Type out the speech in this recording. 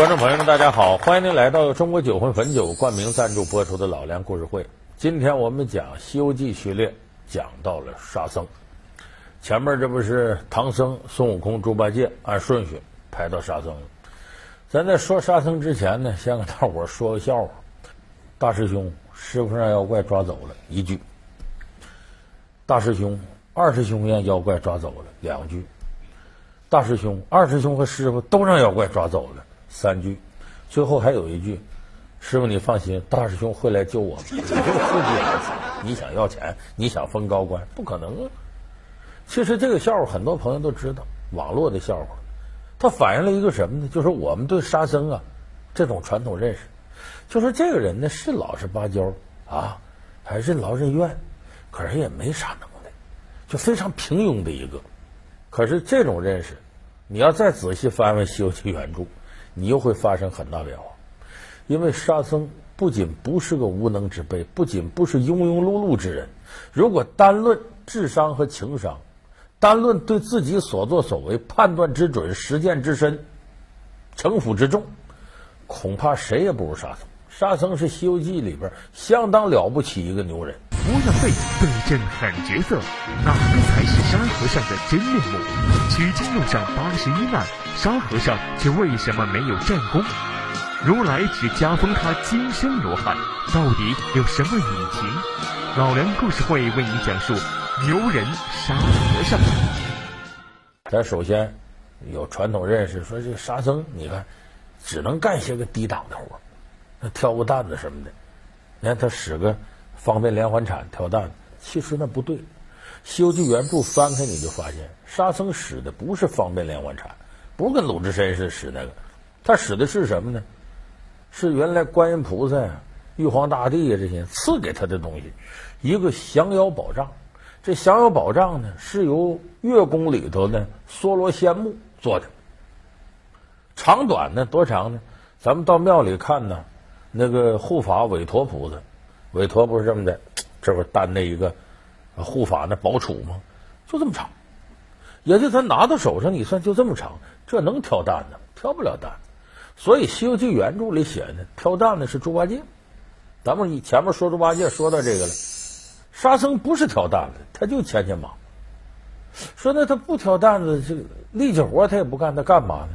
观众朋友们，大家好，欢迎您来到中国酒魂汾酒冠名赞助播出的老梁故事会。今天我们讲《西游记》序列，讲到了沙僧。前面这不是唐僧、孙悟空、猪八戒按顺序排到沙僧了。咱在说沙僧之前呢，先给大伙说个笑话。大师兄，师傅让妖怪抓走了，一句；大师兄，二师兄让妖怪抓走了，两句；大师兄、二师兄和师傅都让妖怪抓走了。三句，最后还有一句：“师傅，你放心，大师兄会来救我们。你 就自己来死，你想要钱，你想封高官，不可能啊！”其实这个笑话很多朋友都知道，网络的笑话，它反映了一个什么呢？就是我们对沙僧啊这种传统认识，就是这个人呢是老实巴交啊，还任劳任怨，可是也没啥能耐，就非常平庸的一个。可是这种认识，你要再仔细翻翻《西游记》原著。你又会发生很大变化，因为沙僧不仅不是个无能之辈，不仅不是庸庸碌碌之人。如果单论智商和情商，单论对自己所作所为判断之准、实践之深、城府之重，恐怕谁也不如沙僧。沙僧是《西游记》里边相当了不起一个牛人。模样背对阵狠角色，哪个才是沙和尚的真面目？取经路上八十一难，沙和尚却为什么没有战功？如来只加封他金身罗汉，到底有什么隐情？老梁故事会为你讲述牛人沙和尚。咱首先有传统认识，说这沙僧，你看只能干些个低档的活，那挑个担子什么的。你看他使个。方便连环铲挑担，其实那不对。《西游记》原著翻开你就发现，沙僧使的不是方便连环铲，不是跟鲁智深似的使那个，他使的是什么呢？是原来观音菩萨、玉皇大帝呀这些赐给他的东西，一个降妖宝杖。这降妖宝杖呢，是由月宫里头的梭罗仙木做的。长短呢多长呢？咱们到庙里看呢，那个护法韦陀菩萨。韦陀不是这么的，这不担那一个护法那宝杵吗？就这么长，也就他拿到手上，你算就这么长，这能挑担子？挑不了担。所以《西游记》原著里写的挑担子是猪八戒。咱们以前面说猪八戒说到这个了，沙僧不是挑担子，他就牵牵马。说那他不挑担子，这个力气活他也不干，他干嘛呢？